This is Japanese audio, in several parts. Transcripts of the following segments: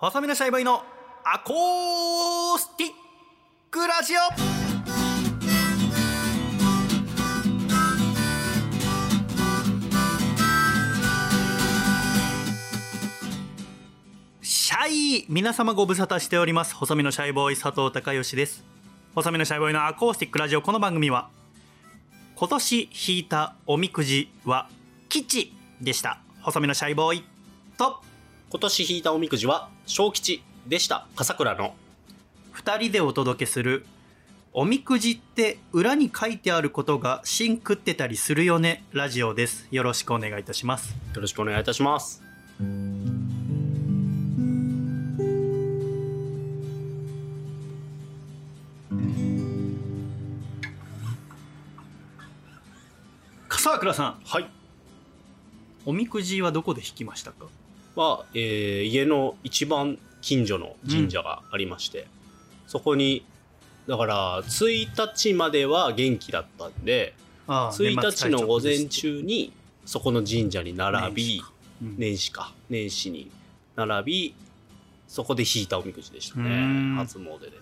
細身のシャイボーイのアコースティックラジオ。シャイ皆様ご無沙汰しております。細身のシャイボーイ佐藤孝義です。細身のシャイボーイのアコースティックラジオ。この番組は今年引いたおみくじは吉でした。細身のシャイボーイと今年引いたおみくじは小吉でした。笠倉の。2人でお届けする。おみくじって裏に書いてあることが芯食ってたりするよね。ラジオです。よろしくお願いいたします。よろしくお願いいたします。笠倉さん。はい。おみくじはどこで引きましたか？は、えー家の一番近所の神社がありまして、そこにだから1日までは元気だったんでああ1日の午前中にそこの神社に並びうん。年始か。年始に並びそこで引いたおみくじでしたね。初詣で。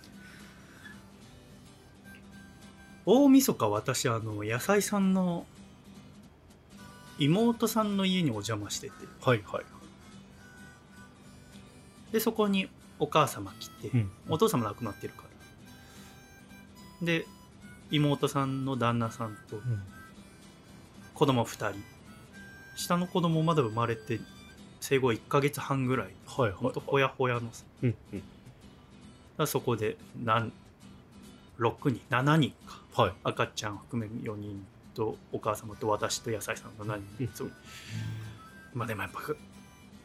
大晦日私あの野菜さんの妹さんの家にお邪魔してて。はいはいでそこにお母様来て、うん。お父様亡くなってるから。で妹さんの旦那さんと子供2人。下の子供まだ生まれて生後1ヶ月半ぐらい。はいほんとほやほやのさ。うんうん。そこで何6人7人か。はい。赤ちゃん含め4人とお母様と私と野菜さんの7人、うんそうまあでもやっぱ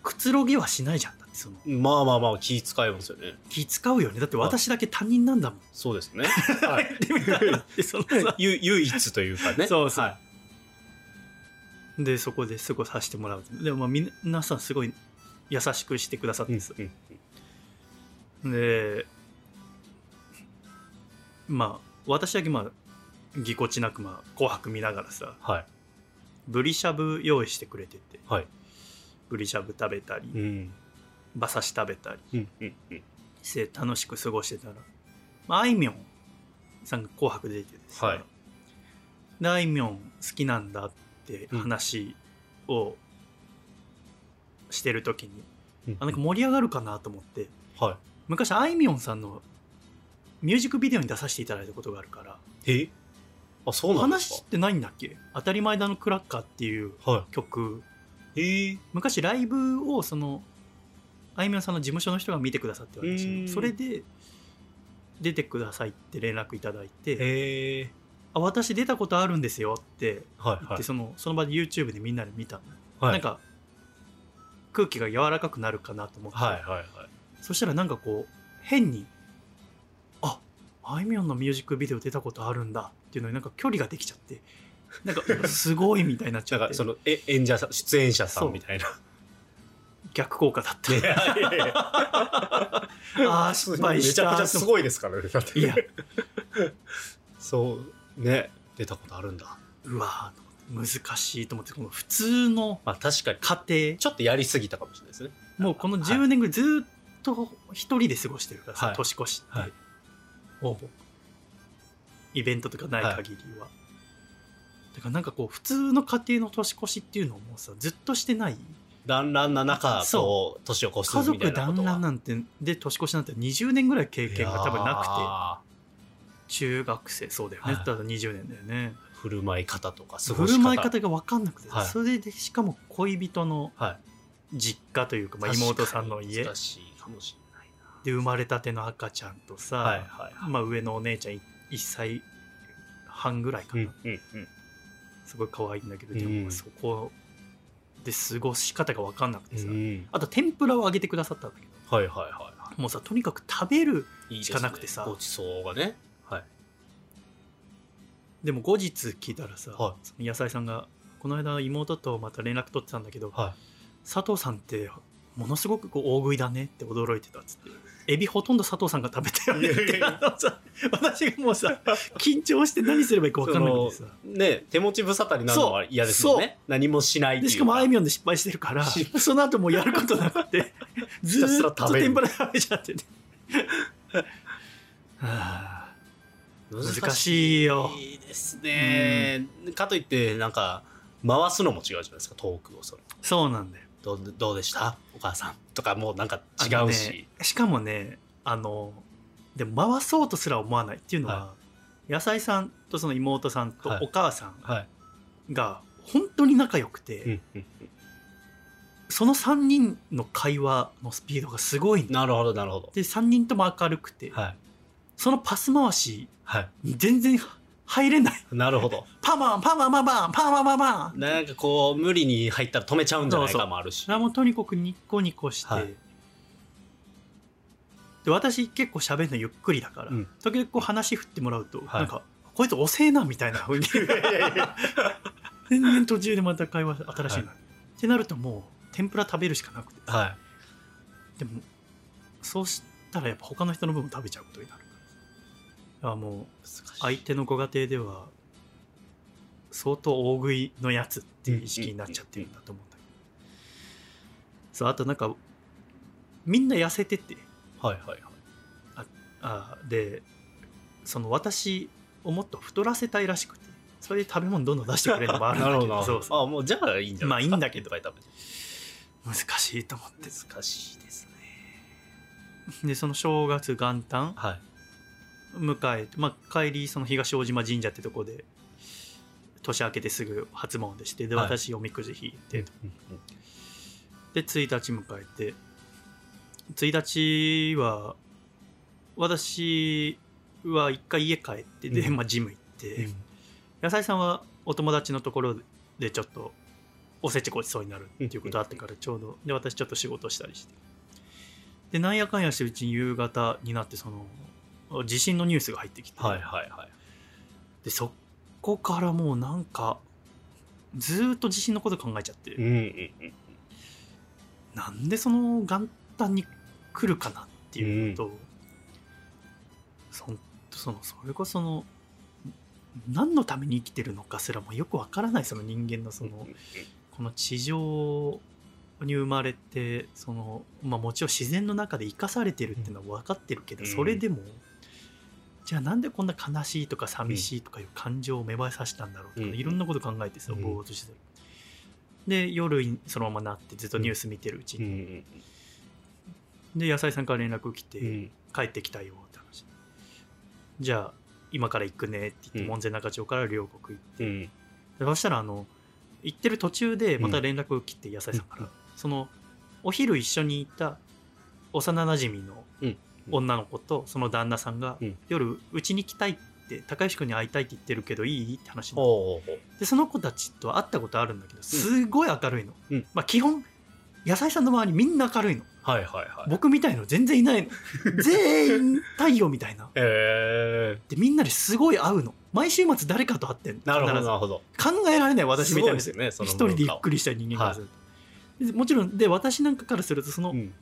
くつろぎはしないじゃん。だってその。まあまあまあ気使いますよね。気使うよね。だって私だけ他人なんだもん。そうですね。はい。でみたいなってそのさ。ゆ唯一というかね。そうそう。はい。でそこで過ごさせてもらう。でもま皆さんすごい優しくしてくださってさ、うん。でまあ私だけまあぎこちなくまあ紅白見ながらさ。はい。ブリしゃぶ用意してくれてて。はいブリしゃぶ食べたり、うん。馬刺し食べたりして楽しく過ごしてたら、まあ、あいみょんさんが「紅白」で出ててさ、はい。であいみょん好きなんだって話をしてる時に、うん。あなんか盛り上がるかなと思っては昔あいみょんさんのミュージックビデオに出させていただいたことがあるからいえ？あそうなん話ってないんだっけ「当たり前だのクラッカー」っていうは曲いええ。昔ライブをそのあいみょんさんの事務所の人が見てくださって私それで出てくださいって連絡いただいて。へえ「あ私出たことあるんですよ」って言ってはい。はいそのその場で YouTube でみんなで見たの、はい。なんか空気が柔らかくなるかなと思って、はいはいはい。そしたらなんかこう変に「ああいみょんのミュージックビデオ出たことあるんだ」っていうのになんか距離ができちゃってなんかすごいみたいになっちゃっそのえ演者さん出演者さんみたいな。逆効果だった、いやいやいや。ああ失敗した。めちゃくちゃすごいですからねだって。いや。そうね。出たことあるんだ。うわー難しいと思ってこの普通のまあ確かに。家庭。ちょっとやりすぎたかもしれないですね。もうこのはい。10年ぐらいずっと一人で過ごしてるからさ、はい。年越しって、はい。ほぼイベントとかない限りは、だからなんかこう普通の家庭の年越しっていうのもさずっとしてない？団らんな中う年を越家すみたい族団なことはらんなんてで年越しなんて20年ぐらい経験が多分なくてな中学生そうだよね、はい。ただ20年だよね。振る舞い方とか過振ごし方。る舞い方が分かんなくて、はい。それでしかも恋人のはい。実家というか、まあ、妹さんの家。難しいかもしれない。で生まれたての赤ちゃんとさ、なはいはいはい。まあ、上のお姉ちゃん1歳半ぐらいかな、うんうんうんすごい可愛いんだけど、うん。でもそこで過ごし方が分かんなくてさ、うん。あと天ぷらをあげてくださったんだけどはいはいはいはもうさとにかく食べるいいいしかなくてさ。ごちそうがね。はい。でも後日聞いたらさ、はその野菜さんがこの間妹とまた連絡取ってたんだけど、は佐藤さんってものすごくこう大食いだねって驚いてたっつって。エビほとんど佐藤さんが食べた。よねって私がもうさ緊張して何すればいいか分かんなくてさ。そのね手持ち無沙汰になるのは嫌ですもんね何もしないしかもあいみょんで失敗してるから失 その後もうやることなくてずっと天ぷら食べちゃってて はあ。難しいよ。難しいですね、かといってなんか回すのも違うじゃないですかトークをそれ。そうなんだよどうどうでした？お母さん。とかもうなんか違うし、しかもねあのでも回そうとすら思わないっていうのは、は野菜さんとその妹さんとはい。お母さんはい、が本当に仲良くて、うんうんその3人の会話のスピードがすごいなるほどなるほど。で3人とも明るくて、はい。そのパス回しはい。全然入れない。なるほど。パマンパマンパマンパマンパマン。なんかこう無理に入ったら止めちゃうんじゃないそうそう。かもあるし。それはもうとにかくニッコニコして、はい。で私結構喋るのゆっくりだから、うん。時々こう話振ってもらうと、はい。なんかこいつ遅えなみたいな風に。全然途中でまた会話新しいな、はい。ってなるともう天ぷら食べるしかなくて。はい。でもそうしたらやっぱ他の人の分も食べちゃうことになるあもう相手のご家庭では相当大食いのやつっていう意識になっちゃってるんだと思うんだけど、そうあとなんかみんな痩せてて。はいはいはい。あでその私をもっと太らせたいらしくて。それで食べ物どんどん出してくれるのもあるんだなけど そうそう。あもうじゃあいいんじゃないまあいいんだけど難しいと思って難しいですね。でその正月元旦はい迎えて、まあ、帰りその東大島神社ってとこで年明けてすぐ初詣してではい。私おみくじ引いて、うんで1日迎えて1日は私は一回家帰ってで、うん。まあ、ジム行って、うん。野菜さんはお友達のところでちょっとおせちごちそうになるっていうことあってからちょうどで私ちょっと仕事したりして。でなんやかんやしてうちに夕方になってその地震のニュースが入ってきて、はいはいはい。でそこからもうなんかずーっと地震のこと考えちゃって、うんうんうんなんでその元旦に来るかなっていうのと、そんそのそれこそその何のために生きてるのかすらもよくわからないその人間のその、この地上に生まれてその、まあ、もちろん自然の中で生かされてるっていうのは分かってるけど、うん。それでもじゃあなんでこんな悲しいとか寂しいとかいう感情を芽生えさせたんだろうとか、うん。いろんなこと考えてさうん。ぼーっとしてた。で夜そのままなってずっとニュース見てるうちに、んで野菜さんから連絡来て、うん。帰ってきたよって話。じゃあ今から行くねって言って、うん。門前仲町から両国行って、そしたらあの行ってる途中でまた連絡を切って野菜さんから、うん。そのお昼一緒にいた幼なじみのうん女の子とその旦那さんが、うん。夜うちに来たいって高吉君に会いたいって言ってるけどいい？って話でその子たちと会ったことあるんだけどすごい明るいの、うん。まあ基本野菜さんの周りみんな明るいの。はいはいはい。僕みたいの全然いないの。全員太陽みたいな。へえでみんなですごい会うの。毎週末誰かと会ってんの。なるほど必ず。なるほど。考えられない私みたいな。すごいですよね人でゆっくりした人間からすると、でもちろんで私なんかからするとその、うん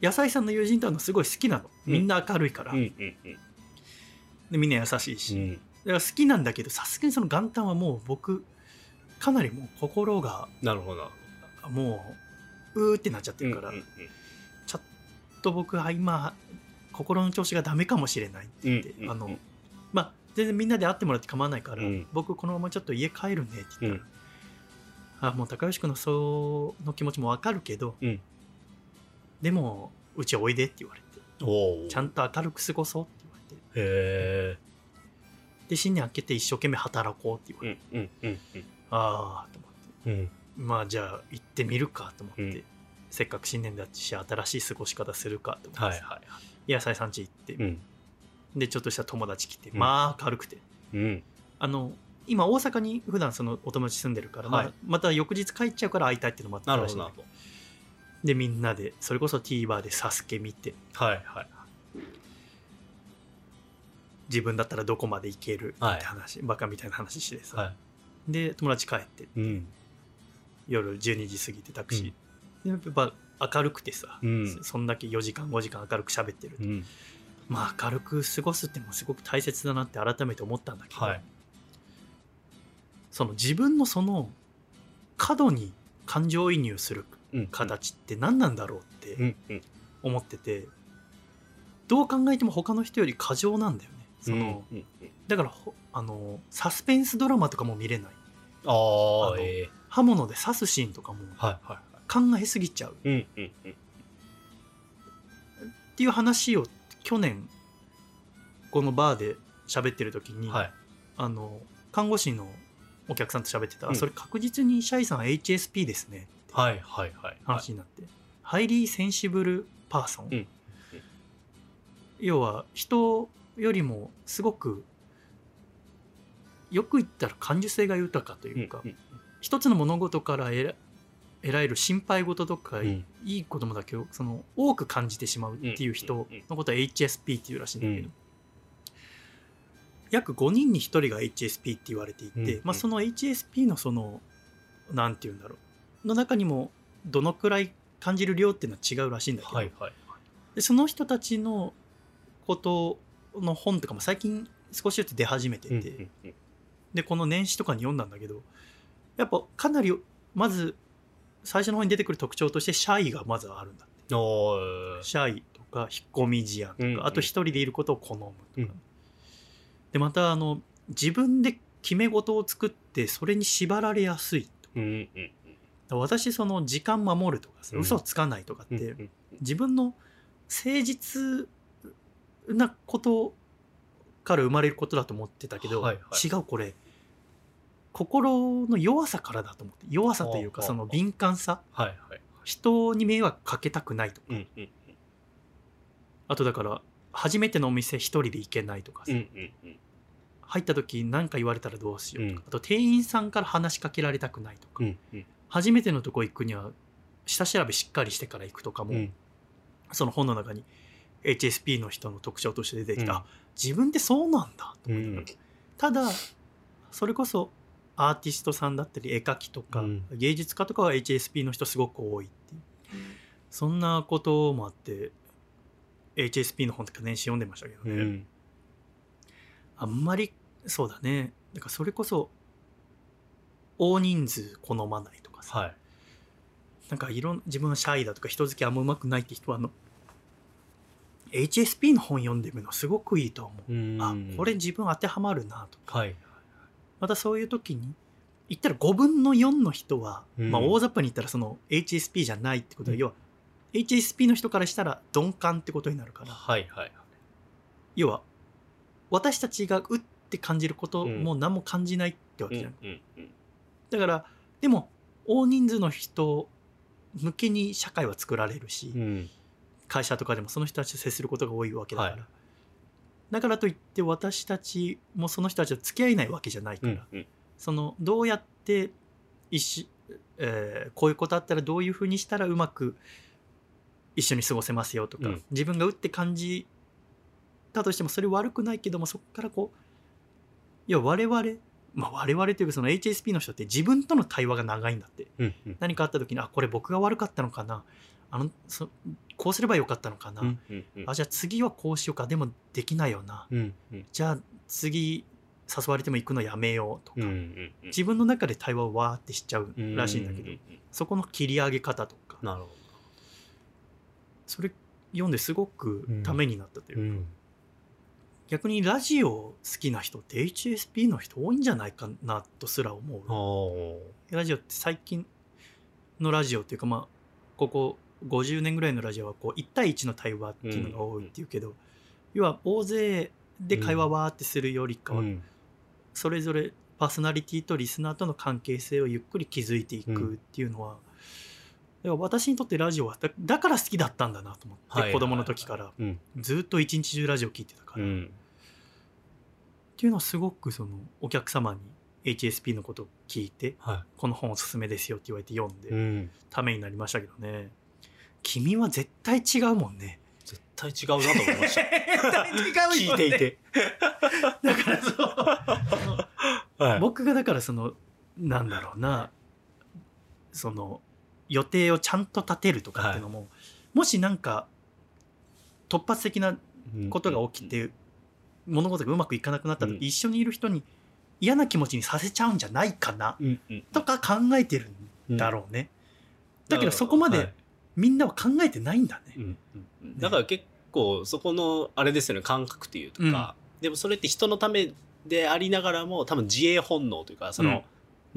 野菜さんの友人と会うのすごい好きなの。うん。みんな明るいから、うんうんうん。でみんな優しいし、うん。だから好きなんだけどさすがにその元旦はもう僕かなりもう心がなるほど。もううーってなっちゃってるから、ちょっと僕は今心の調子がダメかもしれないって言って、うんうんうん。あのまあ全然みんなで会ってもらって構わないから、うん。僕このままちょっと家帰るねって言ったら、あもう高吉君のその気持ちもわかるけど、うんでもうちおいでって言われて。ちゃんと明るく過ごそうって言われて。へえ。で新年明けて一生懸命働こうって言われて、うんうんうんああと思って。まあじゃあ行ってみるかと思って、うん。せっかく新年だし新しい過ごし方するかと思って、はいはいはい。野菜さん家行って、うん。でちょっとした友達来て、うん。まあ軽くて。うん。あの今大阪に普段そのお友達住んでるから、はい。まあ、また翌日帰っちゃうから会いたいっていうのもあったらしいんだけほどでみんなでそれこそ TVer でサスケ見て。どはいはい。自分だったらどこまで行ける？ってはい話、バカみたいな話してさ、はで友達帰って。いうん。夜12時過ぎてタクシー、でやっぱ明るくてさ、うん。そんだけ4時間5時間明るく喋ってると、うん。まあ明るく過ごすってもすごく大切だなって改めて思ったんだけど、はい。その自分のその過度に感情移入するうん形って何なんだろうって思っててどう考えても他の人より過剰なんだよね。その、うんうんだからほあのサスペンスドラマとかも見れない。あええ。刃物で刺すシーンとかも考えすぎちゃう。っていう話を去年このバーで喋ってる時に、はい。あの看護師のお客さんと喋ってたら、うん。それ確実にシャイさん HSP ですねはいはいはい。話になって、 Highly Sensible Person、うん。要は人よりもすごくよく言ったら感受性が豊かというか、うん一つの物事から得ら得られる心配事とか、うん。いい子供だけをその多く感じてしまうっていう人のことは HSP っていうらしいんだけど、うん約5人に1人が HSP って言われていて、うんまあ、その HSP のそのなんて言うんだろうの中にもどのくらい感じる量っていうのは違うらしいんだけど、はいはい。でその人たちのことの本とかも最近少しずつ出始めてて、うんうんうん。でこの年始とかに読んだんだけどやっぱかなりまず最初の方に出てくる特徴としてシャイがまずあるんだって。シャイとか引っ込み思案とか、うんうん。あと一人でいることを好むとか、うんでまたあの自分で決め事を作ってそれに縛られやすいと。うんうんうん私その時間守るとか嘘をつかないとかって、自分の誠実なことから生まれることだと思ってたけど、はいはい。違うこれ心の弱さからだと思って弱さというかはあその敏感さはいはい。人に迷惑かけたくないとか、うんうん。あとだから初めてのお店一人で行けないとかさ、うんうんうん。入った時何か言われたらどうしようとか、うん。あと店員さんから話しかけられたくないとか、うんうん初めてのとこ行くには下調べしっかりしてから行くとかも、うん。その本の中に HSP の人の特徴として出てきた、うん。あ自分ってそうなんだと思って、うん。ただそれこそアーティストさんだったり絵描きとか、うん。芸術家とかは HSP の人すごく多いっていう。そんなこともあって HSP の本とか年始読んでましたけどね、うん。あんまりそうだね。だからそれこそ大人数好まないとかさ、はい。なんかいろん自分はシャイだとか人付きあんまうまくないって人はあの HSP の本読んでみるのすごくいいと思う、うん。あこれ自分当てはまるなとか。はい。またそういう時に言ったら5分の4の人は、うん。まあ大雑把に言ったらその HSP じゃないってことは、うん。要は HSP の人からしたら鈍感ってことになるから。はいはい要は私たちがうって感じることうん。も何も感じないってわけじゃん、うんうん。だからでも大人数の人向けに社会は作られるし、うん。会社とかでもその人たちと接することが多いわけだから、はい。だからといって私たちもその人たちと付き合えないわけじゃないから、うんうん。そのどうやって一緒、えーこういうことあったらどういうふうにしたらうまく一緒に過ごせますよとか、うん。自分がうって感じたとしてもそれ悪くないけどもそこからこういや我々まあ我々というかその HSP の人って自分との対話が長いんだって。うんうん。何かあった時にあこれ僕が悪かったのかな。あのそこうすればよかったのかな、うんうんうん。あじゃあ次はこうしようか。でもできないよな。うんうん。じゃあ次誘われても行くのやめようとか、うんうんうん。自分の中で対話をわーってしちゃうらしいんだけど、うううん。そこの切り上げ方とか。なるほそれ読んですごくためになったというか、どうん逆にラジオ好きな人って HSP の人多いんじゃないかなとすら思あうー。ラジオって最近のラジオっていうかまあここ50年ぐらいのラジオはこう1対1の対話っていうのが多いっていうけど、要は大勢で会話わーってするよりかは、うん。それぞれパーソナリティとリスナーとの関係性をゆっくり築いていくっていうのは、だから私にとってラジオはだだから好きだったんだなと思って、はいはいはい子供の時から。うん。ずっと一日中ラジオ聞いてたから、っうん。ていうのはすごくそのお客様に HSP のことを聞いてはこの本おすすめですよって言われて読んで、いうん。ためになりましたけどね。君は絶対違うもんね。絶対違うなと思いました。絶対違うよね。聞いていて。だからそうはい。僕がだからそのなんだろうな。その予定をちゃんと立てるとかってい。うのも、もしなんか突発的なことが起きて、物事がうまくいかなくなった時、うん。一緒にいる人に嫌な気持ちにさせちゃうんじゃないかなとか考えてるんだろうね、だけどそこまはい。でみんなは考えてないんだね、だから結構そこのあれですよね感覚っていうとか、でもそれって人のためでありながらも多分自衛本能というかその、うん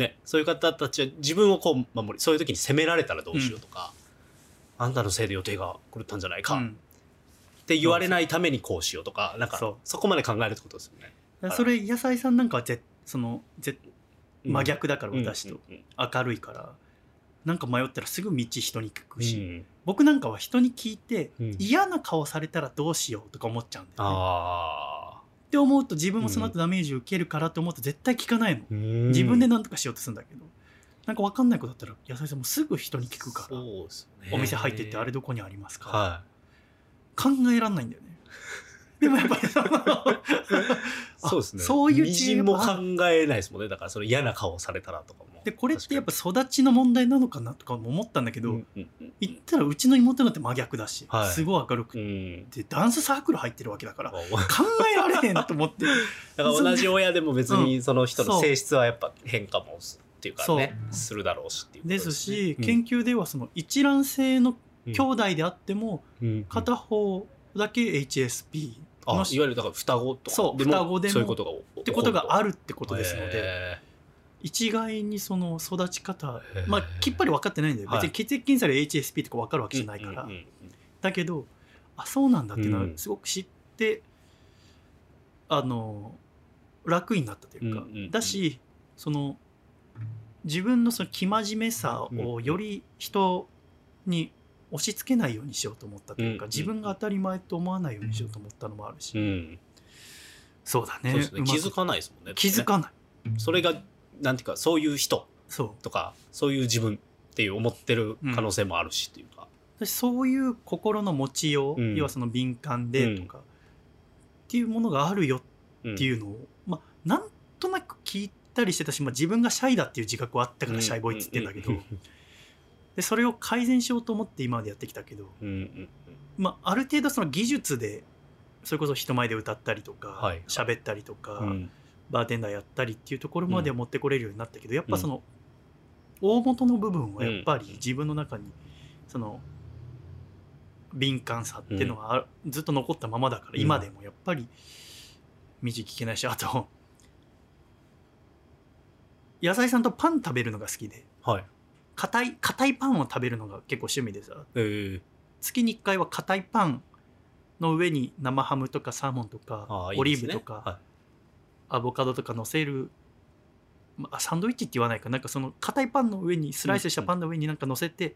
ね、そういう方たちは自分をこう守りそういう時に責められたらどうしようとか、あんたのせいで予定が狂ったんじゃないかっうん。て言われないためにこうしようとかなんかそこまで考えるってことですよね。それ野菜さんなんかはぜそのぜうん。真逆だから私と。明るいから。なんか迷ったらすぐ道人に聞くし、うん僕なんかは人に聞いてうん。嫌な顔されたらどうしようとか思っちゃうんだよね。あって思うと自分もその後ダメージを受けるからと思うと絶対聞かないの。ー自分で何とかしようとするんだけど、なんか分かんないことだったら野菜さんもすぐ人に聞くから、ね。お店入ってってあれどこにありますか、は考えらんないんだよね。でもやっぱりそ そうですね。そういうみ知恵も考えないですもんね。だからその嫌な顔されたらとかも。でこれってやっぱ育ちの問題なのかなとかも思ったんだけど、うんうんうん言ったらうちの妹なんて真逆だし、はい。すごい明るくうて、んダンスサークル入ってるわけだからだ考えられへんと思って。から同じ親でも別にその人の性質はやっぱ変化もすっていうかねするだろうしっていうですし、ね研究ではその一卵性のうん兄弟であっても、うん。片方だけ HSP あいわゆるだから双子とか。そう双子でもそういうことがってことがあるるってことですので、へ一概にその育ち方まあきっぱり分かってないんだよ、はい。別に血液検査で HSP とか分かるわけーじゃないから、だけどあそうなんだっていうのはうん。すごく知って、あの楽になったというか、だしその自分のその生真面目さをより人に押し付けないようにしようと思ったというか、うん。自分が当たり前と思わないようにしようと思ったのもあるし、うん。そうだね。ね。気づかないですもんね。気づかない。それがなんていうかそういう人。そう。とかそういう自分っていう思ってる可能性もあるしっていうか、私そういう心の持ちよう、うん。要はその敏感でとか、っていうものがあるよっていうのを、まあなんとなく聞いたりしてたし、まあ、自分がシャイだっていう自覚はあったからシャイボーイっつってんだけど、でそれを改善しようと思って今までやってきたけど、うんうんうん。まあ、ある程度その技術でそれこそ人前で歌ったりとかはい。喋、ったりとか、うん。バーテンダーやったりっていうところまでは持ってこれるようになったけど、やっぱその大元の部分はやっぱり自分の中にその敏感さっていうのはあずっと残ったままだから、うん。今でもやっぱり道聞けないしあと 野菜さんとパン食べるのが好きではい硬い硬いパンを食べるのが結構趣味でさ。えー月に1回は硬いパンの上に生ハムとかサーモンとかオリーブとかはアボカドとか乗せる、まあ、サンドイッチって言わないか。なんかその硬いパンの上にスライスしたパンの上になんか乗せて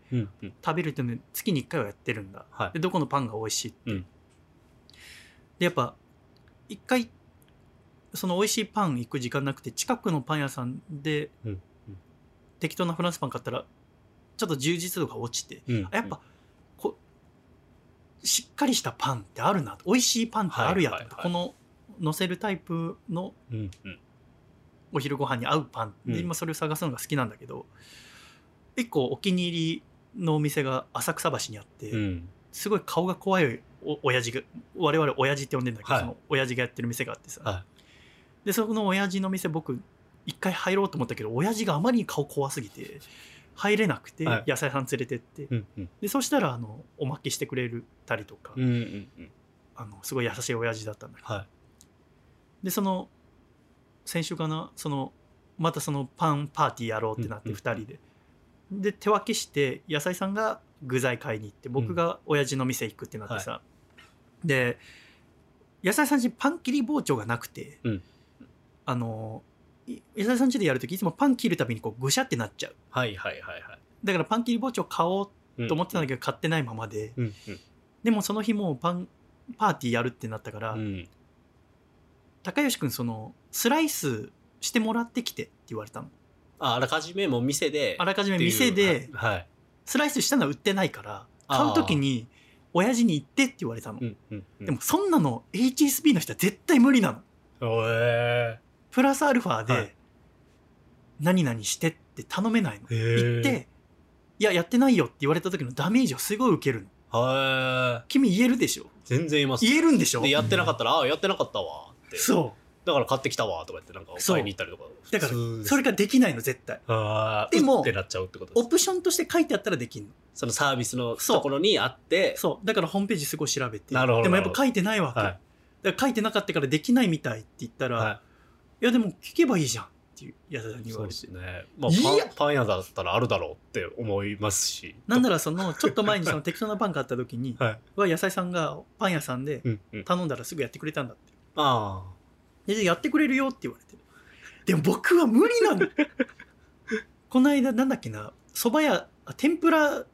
食べるっていうのを月に1回はやってるんだ。はい。でどこのパンが美味しいって、うん。でやっぱ一回その美味しいパン行く時間なくて近くのパン屋さんでうんうん適当なフランスパン買ったらちょっと充実度が落ちてうん。あやっぱこしっかりしたパンってあるな美味しいパンってあるやと、はいはいはい。この乗せるタイプのお昼ご飯に合うパンで、うん。今それを探すのが好きなんだけど一個お気に入りのお店が浅草橋にあって、うん。すごい顔が怖いお親父が我々親父って呼んでんだけど、はい。その親父がやってる店があってさ、はでそこの親父の店僕一回入ろうと思ったけど親父があまりに顔怖すぎて入れなくて、はい。野菜さん連れてって、うんうん。でそしたらあのおまけしてくれたりとか、うんうんうん。あのすごい優しい親父だったんだけど。はい。でその先週かなそのまたそのパンパーティーやろうってなってうん2人で、で手分けして野菜さんが具材買いに行って僕が親父の店行くってなってさ、で野菜さんちパン切り包丁がなくて、うん。あのい野菜さんちでやるときいつもパン切るたびにこうぐしゃってなっちゃう。はいはいはいはい。だからパン切り包丁買おううんと思ってたんだけど買ってないままで、うんでもその日もうパンパーティーやるってなったから、うん。うん高吉君そのスライスしてもらってきてって言われたの。ああらかじめもう店で。あらかじめ店ではい。スライスしたのは売ってないから買う時に親父に言ってって言われたの、うんうんうん。でもそんなの HSP の人は絶対無理なの。おえプラスアルファはでい。何々してって頼めないの、へー。言っていややってないよって言われた時のダメージをすごい受けるの。はい。君言えるでしょ。全然言います。言えるんでしょ。でやってなかったらああやってなかったわ。って。そう。だから買ってきたわ。とか言ってなんかそう。買いに行ったりとか。だから普通です。それができないの絶対。あーでもうってなっちゃうってことです。オプションとして書いてあったらできんの。そのサービスのそう。ところにあって。そう。だからホームページすごい調べて。なるほどでもやっぱ書いてないわけ、はい。だから書いてなかったからできないみたいって言ったら、、はいやでも聞けばいいじゃんっていう矢田さんに言われて。すね、まあ、パンパン屋だったらあるだろうって思いますし。なんならそのちょっと前にその適当なパン買った時に はい。は野菜さんがパン屋さんでうんうん。頼んだらすぐやってくれたんだって。あでやってくれるよって言われて。でも僕は無理なの この間なんだっけな蕎麦屋あ天ぷら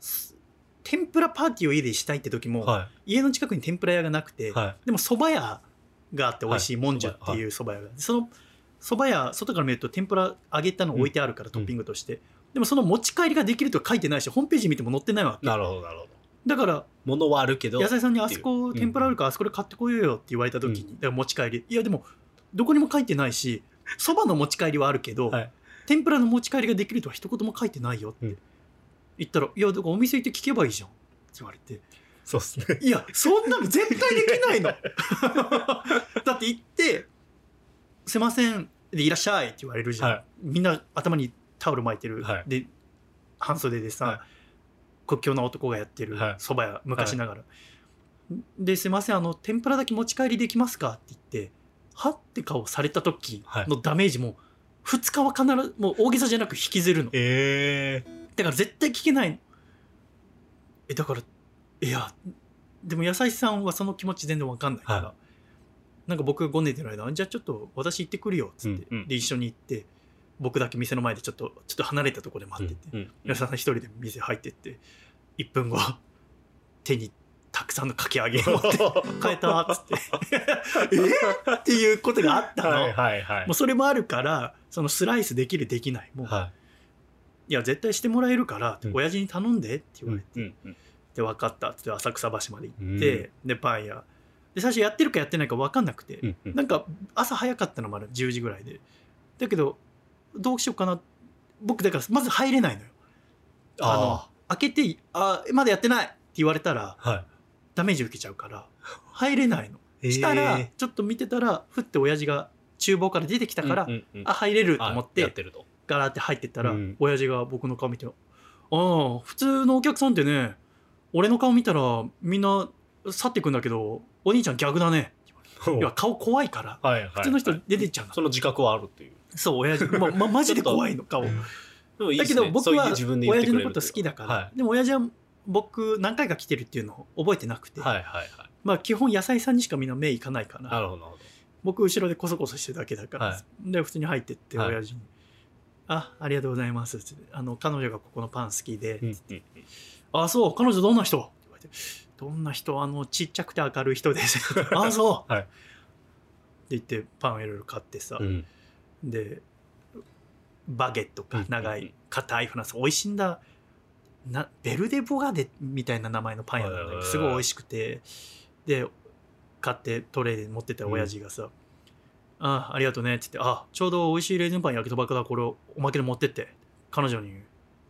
す天ぷらパーティーを家でしたいって時も、あは家の近くに天ぷら屋がなくて、いはい。でも蕎麦屋があって美味しいはいもんじゅってい。う蕎麦屋が、その蕎麦屋外から見ると天ぷら揚げたの置いてあるから、トッピングとして。でもその持ち帰りができるとか書いてないしホームページ見ても載ってないわけ。なるほどなるほど。だから物はあるけど野菜さんにあそこ天ぷらあるからあそこで買ってこようよって言われた時に、だから持ち帰り。いやでもどこにも書いてないし蕎麦の持ち帰りはあるけど、はい。天ぷらの持ち帰りができるとは一言も書いてないよってうん。言ったら、いやだからお店行って聞けばいいじゃんって言われてそうですね。いやそんなの絶対できないの。だって行って「すいません」で「いらっしゃい」って言われるじゃん、はい。みんな頭にタオル巻いてる、はい。で半袖でさ、はい。国境の男がやってるはい。蕎麦屋昔ながら、ですいませんあの天ぷらだけ持ち帰りできますかって言ってはって顔された時のダメージも2日は必ずもう大げさじゃなく引きずるの。えだから絶対聞けない。のえだからいやでも野菜さんはその気持ち全然わかんないから、はなんか僕がごねてる間じゃあちょっと私行ってくるよっつって、うんうん。で一緒に行って僕だけ店の前でちょっとちょっと離れたところで待ってて、うんうん野菜さん一人で店入ってって1分後手にたくさんのかき揚げを持って「買えた」っつって「えっていうことがあったの、はいはいはい。もうそれもあるからそのスライスできるできないもう、はい。や絶対してもらえるから、うん。親父に頼んでってい言われて、うんうんで分かったっつって浅草橋まで行って、でパン屋。で最初やってるかやってないか分かんなくて、うんうん。なんか朝早かったのまだ10時ぐらいで。だけどどうしようかな僕だからまず入れないのよ。あ開けて「あまだやってない」って言われたらあはい。ダメージ受けちゃうから入れないの。したら、えちょっと見てたらふって親父が厨房から出てきたから、うんうんうん。あ入れると思ってってると。ガラって入ってったら、うん。親父が僕の顔見て「ああ普通のお客さんってね俺の顔見たらみんな去ってくんだけどお兄ちゃん逆だね」いや顔怖いからはいはい普通の人出てっちゃうんだ、その自覚はあるっていう。そう親父まま マジで怖いの顔。だけど僕は親父のこと好きだから、はでも親父は僕何回か来てるっていうのを覚えてなくて、いはいはいはい。まあ基本野菜さんにしかみんな目いかないから。なるほど僕後ろでコソコソしてるだけだから、はで普通に入ってってはい。親父に「あありがとうございます」ってあの彼女がここのパン好きで、どうんうんあそう彼女どんな人?」って言われて「どんな人？あのちっちゃくて明るい人です」あそう」はい。って言ってパンをいろいろ買ってさ、うん。でバゲットかうん長い硬いフランス。美味しいんだ。なベルデ・ボガデみたいな名前のパン屋なんだけどすごい美味しくて。で買ってトレーで持ってた親父がさ「あありがとうね」って言って「あちょうど美味しいレーズンパン焼きそばからこれをおまけで持ってって彼女に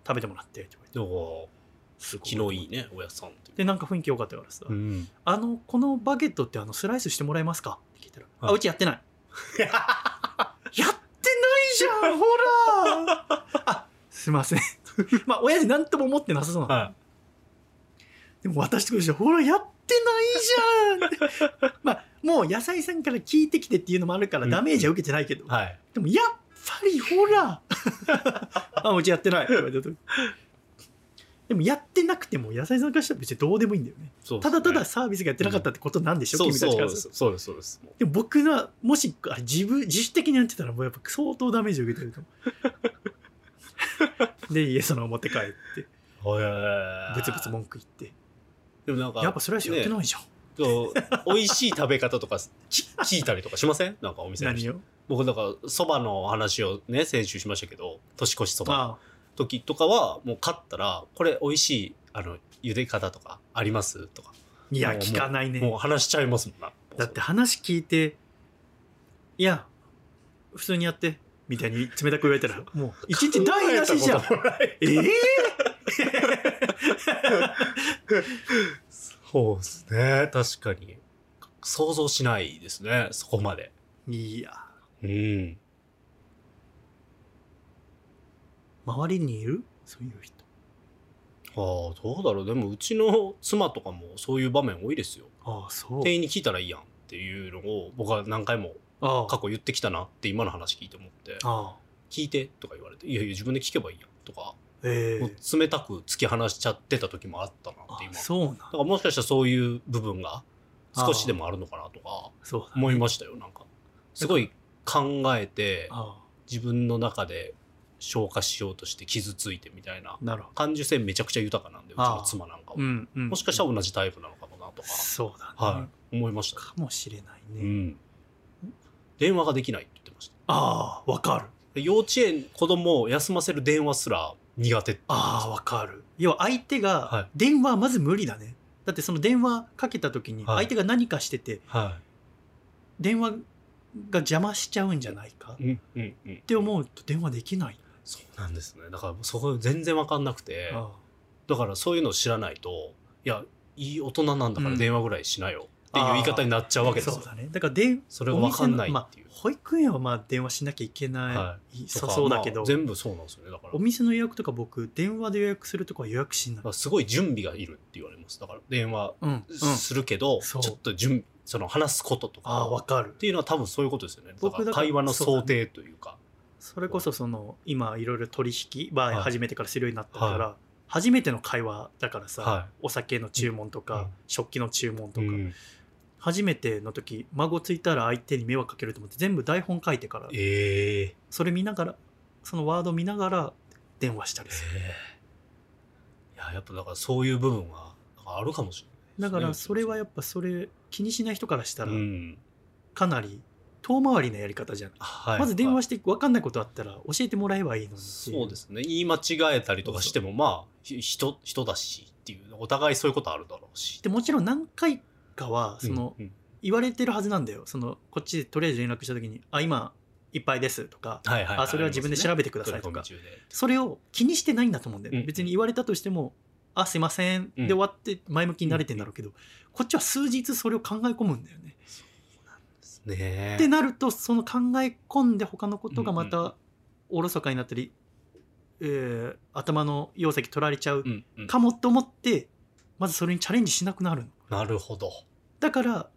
食べてもらって」って言われておすご昨日いいねおやさんってでなんか雰囲気良かったからさ「うん。あのこのバゲットってあのスライスしてもらえますか?」って聞いたら「はいあうちやってない」やってないじゃんほら。あすいません。まあ親父何とも思ってなさそうなの、はでも私としてはほらやってないじゃん。っ てまあもう野菜さんから聞いてきてっていうのもあるからうん。ダメージは受けてないけど、いはい。でもやっぱりほら。あうちやってない。って言われた時でもやってなくても野菜さんからしたら別にどうでもいいんだよね。そうただただそサービスがやってなかったってことなんでしょ、う君たちからそう。ですするとそうですそうです。でも僕がもしあれ自分自主的にやってたらもうやっぱ相当ダメージを受けてると思う。で家そのまま持って帰って。へー。ブツブツ文句言って。でもなんかやっぱスライスやってないじゃん、そう美味しい食べ方とかき 聞いたりとかしません？なんかお店の人。何を？僕だからそばの話をね先週しましたけど年越しそばのあ時とかはもう買ったらこれ美味しいあの茹で方とかあります？とか。いや聞かないね。もう話しちゃいますもんな。だって話聞いていや普通にやってみたいに冷たく言われたらもう 一日台無しじゃん。考えええ そうですね。確かに。想像しないですねそこまで。いや。うん周りにいる？そういう人。ああどうだろう。でもうちの妻とかもそういう場面多いですよ。ああそう。店員に聞いたらいいやんっていうのを僕は何回も過去言ってきたなって今の話聞いて思ってああ。聞いてとか言われていやいや自分で聞けばいいやんとかええ。もう冷たく突き放しちゃってた時もあったなって今。あそうなんだ。からもしかしたらそういう部分が少しでもあるのかなとか思いましたよなんか。すごい考えてあ。自分の中で消化しようとして傷ついてみたいな感受性めちゃくちゃ豊かなんでうちの妻なんかはうんうんもしかしたら同じタイプなのかもなとか。そうだね、はい。思いましたかもしれないね、うん。電話ができないって言ってました。ああわかる。で幼稚園子供を休ませる電話すら苦手ああわかる。要は相手はい。が電話はまず無理だね。だってその電話かけた時にはい。相手が何かしてては電話が邪魔しちゃうんじゃないかっいうんうんうん。て思うと電話できないそうなんですね。だからそこ全然わかんなくて。あだからそういうのを知らないといやいい大人なんだからうん。電話ぐらいしなよっていう言い方になっちゃうわけですよ。そうだね。だからでそれがわかんないっていう、保育園はまあ電話しなきゃいけない、はそとかそうだけど、まあ全部そうなんですよね。だから。お店の予約とか僕電話で予約するとこは予約しない。すごい準備がいるって言われます。だから電話うんうん。するけど、そう。ちょっと準備その話すこととかああわかる。っていうのは多分そういうことですよね。僕だから会話の想定というかそれこそその今いろいろ取引バーはい。初めてからするようになったから、は初めての会話だからさ、はお酒の注文とか、うん。食器の注文とか、うん。初めての時孫ついたら相手に迷惑かけると思って全部台本書いてからええ。それ見ながらそのワード見ながら電話したりする。ええ。いややっぱだからそういう部分はあるかもしれないだからそれはややっぱそれ気にしない人からしたらうん。かなり遠回りなやり方じゃん、はい。まず電話しして分かんないことあったら教えてもらえばいいのにそうですね。言い間違えたりとかしてもまあひ人人だしっていうお互いそういうことあるだろうし。でもちろん何回かはその、うんうん。言われてるはずなんだよ。そのこっちでとりあえず連絡した時に「あ今いっぱいです」とかはいはいはいあそれは自分で調べてくださいとか。取り込み中で。それを気にしてないんだと思うんだよね、うん別に言われたとしても「あすいません」で終わって前向きになれてんだろうけど、こっちは数日それを考え込むんだよね。ね。えってなるとその考え込んで他のことがまたおろそかになったり、えー頭の容積取られちゃうかもと思ってまずそれにチャレンジしなくなるの。なるほど。だから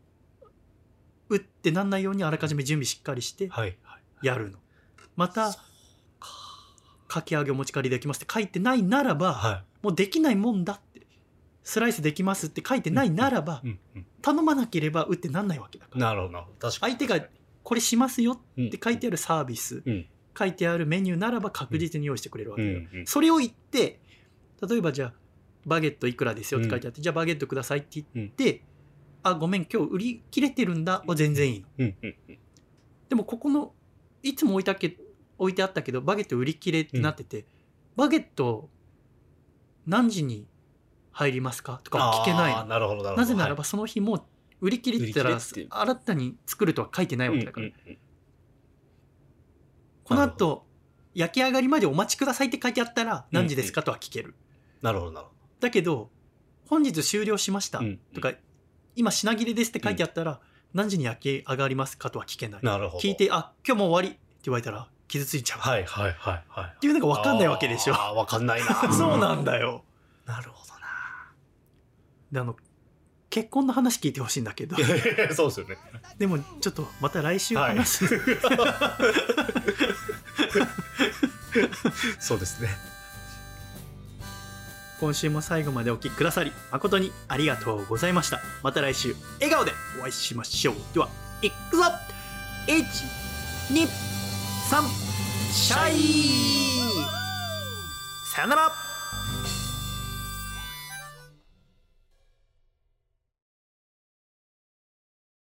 うってなんないようにあらかじめ準備しっかりしてやるの。またか。き揚げお持ち帰りできますって書いてないならば、はもうできないもんだってスライスできますって書いてないならば、頼まなければうってなんないわけだから。なるほど確かに。相手がこれしますよっって書いてあるサービス、うん。書いてあるメニューならば確実に用意してくれるわけだよ、うんうんそれを言って例えばじゃあバゲットいくらですよって書いてあって、じゃあバゲットくださいって言って、あごめん今日売り切れてるんだは全然いいの。でもここのいつも置いたけ置いてあったけどバゲット売り切れってなってて、バゲット何時に入りますか？とかは聞けないなるほどなるほど。なぜならばその日もう売り切れって言ったら新たに作るとは書いてないはいわけだから、うんうんうん。この後焼き上がりまでお待ちくださいって書いてあったら何時ですかとは聞ける、なるほどなるほだけど本日終了しました。どうん。とか、今品切れですって書いてあったら、何時に焼き上がりますかとは聞けない。なるほど。聞いてあ今日もう終わりって言われたら傷ついちゃう、はいはいはいはい。っていうのが分かんないわけでしょ。あー分かんないな。そうなんだよ。なるほどなであの結婚の話聞いてほしいんだけど。そうですよね。でもちょっとまた来週話す、そうですね。今週も最後までお聞きくださり誠にありがとうございました。また来週笑顔でお会いしましょう。ではいくぞ！123シャイ！さよなら